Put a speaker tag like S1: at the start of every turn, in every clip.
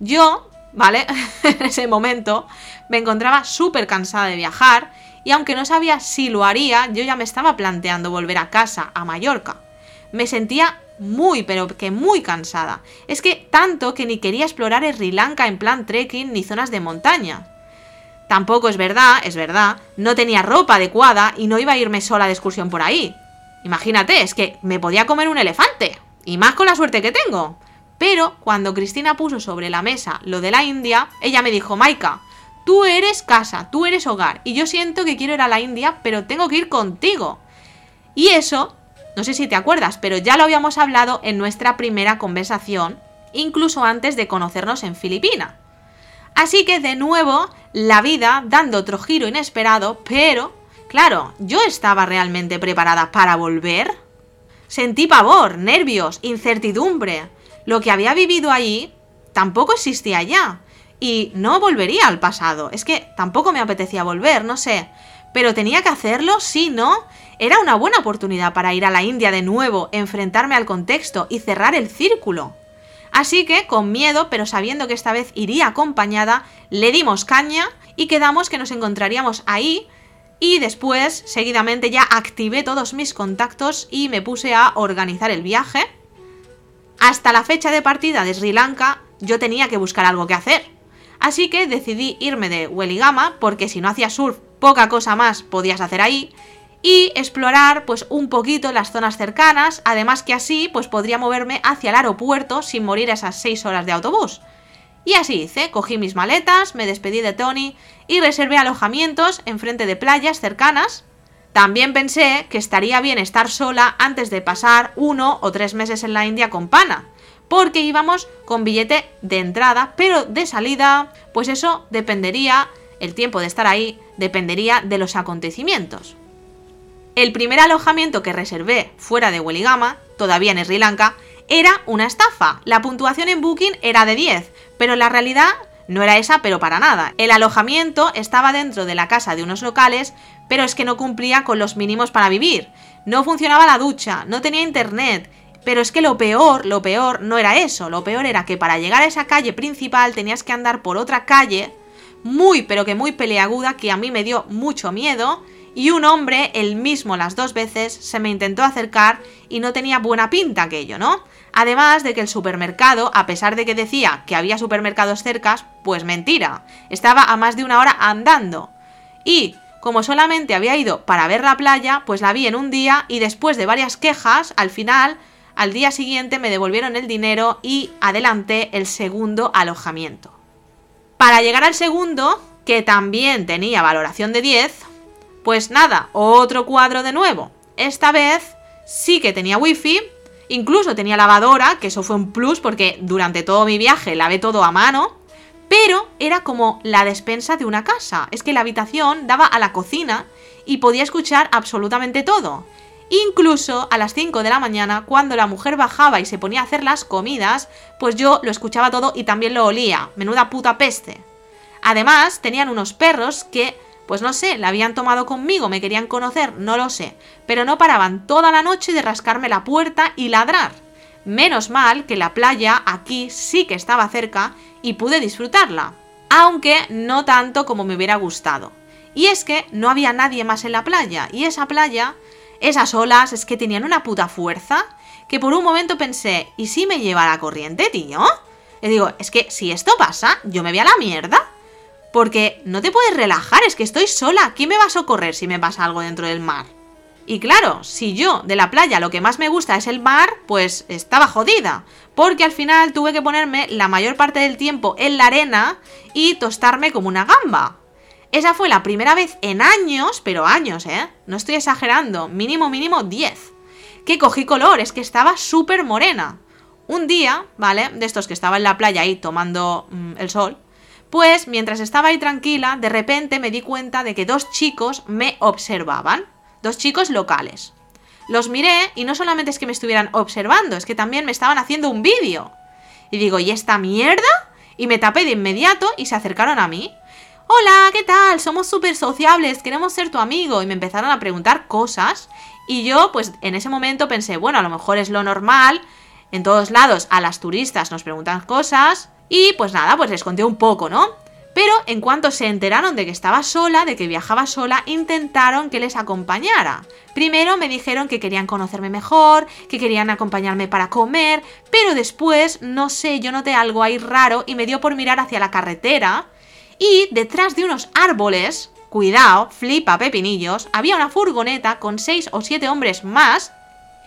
S1: Yo, ¿vale? en ese momento me encontraba súper cansada de viajar y aunque no sabía si lo haría, yo ya me estaba planteando volver a casa, a Mallorca. Me sentía muy, pero que muy cansada. Es que tanto que ni quería explorar Sri Lanka en plan trekking ni zonas de montaña. Tampoco es verdad, es verdad, no tenía ropa adecuada y no iba a irme sola de excursión por ahí. Imagínate, es que me podía comer un elefante. Y más con la suerte que tengo. Pero cuando Cristina puso sobre la mesa lo de la India, ella me dijo, Maika, tú eres casa, tú eres hogar, y yo siento que quiero ir a la India, pero tengo que ir contigo. Y eso, no sé si te acuerdas, pero ya lo habíamos hablado en nuestra primera conversación, incluso antes de conocernos en Filipinas. Así que de nuevo, la vida dando otro giro inesperado, pero, claro, yo estaba realmente preparada para volver. Sentí pavor, nervios, incertidumbre. Lo que había vivido allí tampoco existía ya. Y no volvería al pasado. Es que tampoco me apetecía volver, no sé. Pero tenía que hacerlo, sí, ¿no? Era una buena oportunidad para ir a la India de nuevo, enfrentarme al contexto y cerrar el círculo. Así que, con miedo, pero sabiendo que esta vez iría acompañada, le dimos caña y quedamos que nos encontraríamos ahí. Y después, seguidamente, ya activé todos mis contactos y me puse a organizar el viaje. Hasta la fecha de partida de Sri Lanka, yo tenía que buscar algo que hacer. Así que decidí irme de Weligama, porque si no hacía surf, poca cosa más podías hacer ahí, y explorar pues un poquito las zonas cercanas, además que así pues podría moverme hacia el aeropuerto sin morir esas 6 horas de autobús. Y así hice, cogí mis maletas, me despedí de Tony y reservé alojamientos en frente de playas cercanas. También pensé que estaría bien estar sola antes de pasar uno o tres meses en la India con Pana, porque íbamos con billete de entrada, pero de salida, pues eso dependería, el tiempo de estar ahí dependería de los acontecimientos. El primer alojamiento que reservé fuera de Weligama, todavía en Sri Lanka, era una estafa. La puntuación en Booking era de 10, pero la realidad no era esa, pero para nada. El alojamiento estaba dentro de la casa de unos locales, pero es que no cumplía con los mínimos para vivir. No funcionaba la ducha, no tenía internet, pero es que lo peor, lo peor no era eso, lo peor era que para llegar a esa calle principal tenías que andar por otra calle, muy pero que muy peleaguda, que a mí me dio mucho miedo, y un hombre, el mismo las dos veces, se me intentó acercar y no tenía buena pinta aquello, ¿no? Además de que el supermercado, a pesar de que decía que había supermercados cercas, pues mentira, estaba a más de una hora andando. Y como solamente había ido para ver la playa, pues la vi en un día y después de varias quejas, al final, al día siguiente me devolvieron el dinero y adelanté el segundo alojamiento. Para llegar al segundo, que también tenía valoración de 10, pues nada, otro cuadro de nuevo. Esta vez sí que tenía wifi, incluso tenía lavadora, que eso fue un plus porque durante todo mi viaje lavé todo a mano, pero era como la despensa de una casa. Es que la habitación daba a la cocina y podía escuchar absolutamente todo. Incluso a las 5 de la mañana, cuando la mujer bajaba y se ponía a hacer las comidas, pues yo lo escuchaba todo y también lo olía. Menuda puta peste. Además, tenían unos perros que pues no sé, la habían tomado conmigo, me querían conocer, no lo sé, pero no paraban toda la noche de rascarme la puerta y ladrar. Menos mal que la playa aquí sí que estaba cerca y pude disfrutarla, aunque no tanto como me hubiera gustado. Y es que no había nadie más en la playa, y esa playa, esas olas, es que tenían una puta fuerza, que por un momento pensé, ¿y si me lleva la corriente, tío? Y digo, es que si esto pasa, yo me voy a la mierda. Porque no te puedes relajar, es que estoy sola. ¿Quién me va a socorrer si me pasa algo dentro del mar? Y claro, si yo de la playa lo que más me gusta es el mar, pues estaba jodida. Porque al final tuve que ponerme la mayor parte del tiempo en la arena y tostarme como una gamba. Esa fue la primera vez en años, pero años, ¿eh? No estoy exagerando, mínimo, mínimo 10. Que cogí color, es que estaba súper morena. Un día, ¿vale? De estos que estaba en la playa ahí tomando mm, el sol, pues mientras estaba ahí tranquila, de repente me di cuenta de que dos chicos me observaban, dos chicos locales. Los miré y no solamente es que me estuvieran observando, es que también me estaban haciendo un vídeo. Y digo, ¿y esta mierda? Y me tapé de inmediato y se acercaron a mí. Hola, ¿qué tal? Somos súper sociables, queremos ser tu amigo. Y me empezaron a preguntar cosas. Y yo, pues en ese momento pensé, bueno, a lo mejor es lo normal En todos lados a las turistas nos preguntan cosas y pues nada, pues les conté un poco, ¿no? Pero en cuanto se enteraron de que estaba sola, de que viajaba sola, intentaron que les acompañara. Primero me dijeron que querían conocerme mejor, que querían acompañarme para comer, pero después, no sé, yo noté algo ahí raro y me dio por mirar hacia la carretera y detrás de unos árboles, cuidado, flipa pepinillos, había una furgoneta con seis o siete hombres más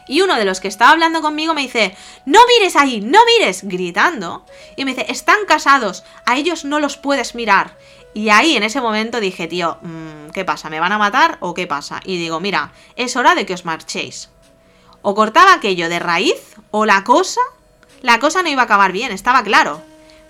S1: y uno de los que estaba hablando conmigo me dice, no mires ahí, no mires, gritando. Y me dice, están casados, a ellos no los puedes mirar. Y ahí en ese momento dije, tío, mm, ¿qué pasa? ¿Me van a matar o qué pasa? Y digo, mira, es hora de que os marchéis. O cortaba aquello de raíz, o la cosa, la cosa no iba a acabar bien, estaba claro.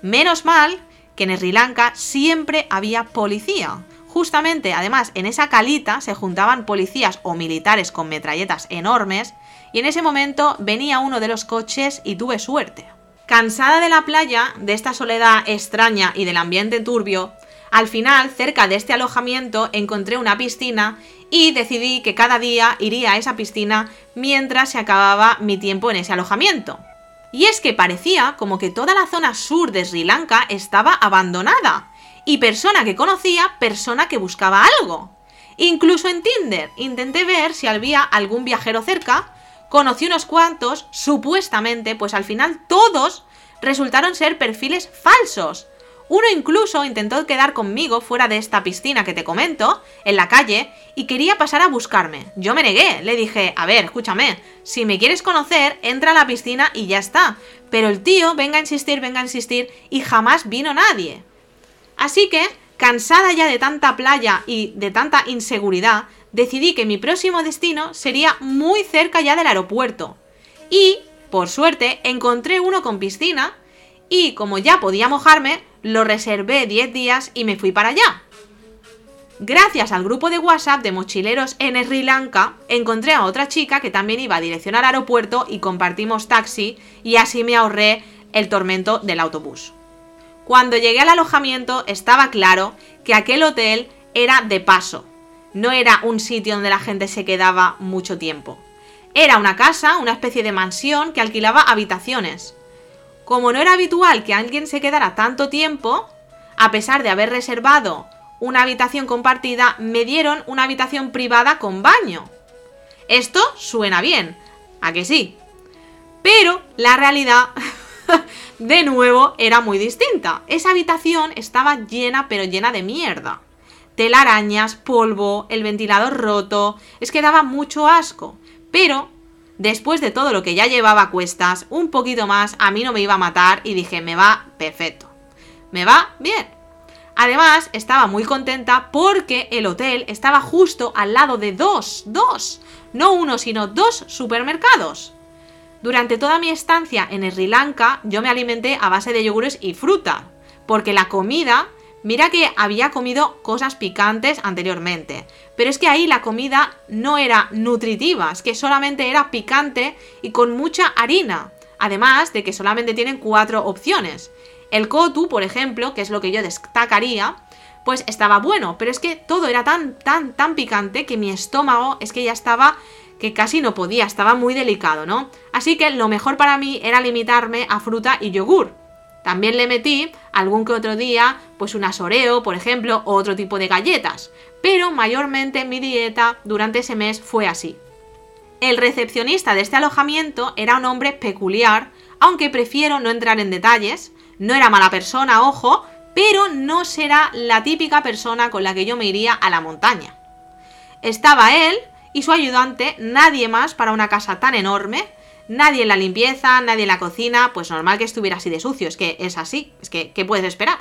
S1: Menos mal que en Sri Lanka siempre había policía. Justamente, además, en esa calita se juntaban policías o militares con metralletas enormes y en ese momento venía uno de los coches y tuve suerte. Cansada de la playa, de esta soledad extraña y del ambiente turbio, al final, cerca de este alojamiento, encontré una piscina y decidí que cada día iría a esa piscina mientras se acababa mi tiempo en ese alojamiento. Y es que parecía como que toda la zona sur de Sri Lanka estaba abandonada. Y persona que conocía, persona que buscaba algo. Incluso en Tinder intenté ver si había algún viajero cerca, conocí unos cuantos, supuestamente, pues al final todos resultaron ser perfiles falsos. Uno incluso intentó quedar conmigo fuera de esta piscina que te comento, en la calle, y quería pasar a buscarme. Yo me negué, le dije, a ver, escúchame, si me quieres conocer, entra a la piscina y ya está. Pero el tío, venga a insistir, venga a insistir, y jamás vino nadie. Así que, cansada ya de tanta playa y de tanta inseguridad, decidí que mi próximo destino sería muy cerca ya del aeropuerto. Y, por suerte, encontré uno con piscina y como ya podía mojarme, lo reservé 10 días y me fui para allá. Gracias al grupo de WhatsApp de mochileros en Sri Lanka, encontré a otra chica que también iba a dirección al aeropuerto y compartimos taxi y así me ahorré el tormento del autobús. Cuando llegué al alojamiento estaba claro que aquel hotel era de paso, no era un sitio donde la gente se quedaba mucho tiempo. Era una casa, una especie de mansión que alquilaba habitaciones. Como no era habitual que alguien se quedara tanto tiempo, a pesar de haber reservado una habitación compartida, me dieron una habitación privada con baño. Esto suena bien, ¿a que sí? Pero la realidad, de nuevo, era muy distinta. Esa habitación estaba llena, pero llena de mierda telarañas, polvo, el ventilador roto, es que daba mucho asco. Pero, después de todo lo que ya llevaba a cuestas, un poquito más a mí no me iba a matar y dije, me va perfecto. Me va bien. Además, estaba muy contenta porque el hotel estaba justo al lado de dos, dos, no uno, sino dos supermercados. Durante toda mi estancia en Sri Lanka, yo me alimenté a base de yogures y fruta, porque la comida Mira que había comido cosas picantes anteriormente, pero es que ahí la comida no era nutritiva, es que solamente era picante y con mucha harina. Además de que solamente tienen cuatro opciones. El kotu, por ejemplo, que es lo que yo destacaría, pues estaba bueno, pero es que todo era tan, tan, tan picante que mi estómago es que ya estaba que casi no podía, estaba muy delicado, ¿no? Así que lo mejor para mí era limitarme a fruta y yogur. También le metí algún que otro día, pues un asoreo, por ejemplo, o otro tipo de galletas. Pero mayormente mi dieta durante ese mes fue así. El recepcionista de este alojamiento era un hombre peculiar, aunque prefiero no entrar en detalles. No era mala persona, ojo, pero no será la típica persona con la que yo me iría a la montaña. Estaba él y su ayudante, nadie más para una casa tan enorme, Nadie en la limpieza, nadie en la cocina, pues normal que estuviera así de sucio, es que es así, es que ¿qué puedes esperar?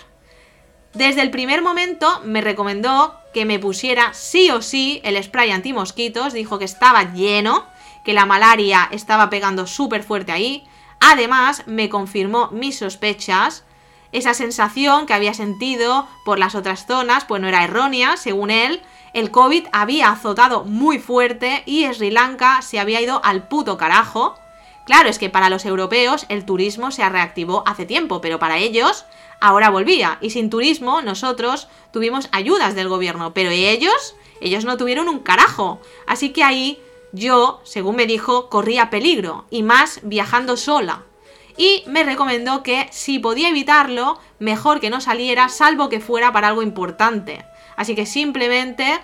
S1: Desde el primer momento me recomendó que me pusiera sí o sí el spray antimosquitos, dijo que estaba lleno, que la malaria estaba pegando súper fuerte ahí. Además, me confirmó mis sospechas. Esa sensación que había sentido por las otras zonas, pues no era errónea, según él el COVID había azotado muy fuerte y Sri Lanka se había ido al puto carajo. Claro, es que para los europeos el turismo se reactivó hace tiempo, pero para ellos ahora volvía. Y sin turismo nosotros tuvimos ayudas del gobierno, pero ellos, ellos no tuvieron un carajo. Así que ahí yo, según me dijo, corría peligro, y más viajando sola. Y me recomendó que si podía evitarlo, mejor que no saliera, salvo que fuera para algo importante. Así que simplemente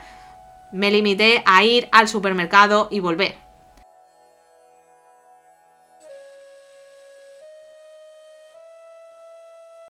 S1: me limité a ir al supermercado y volver.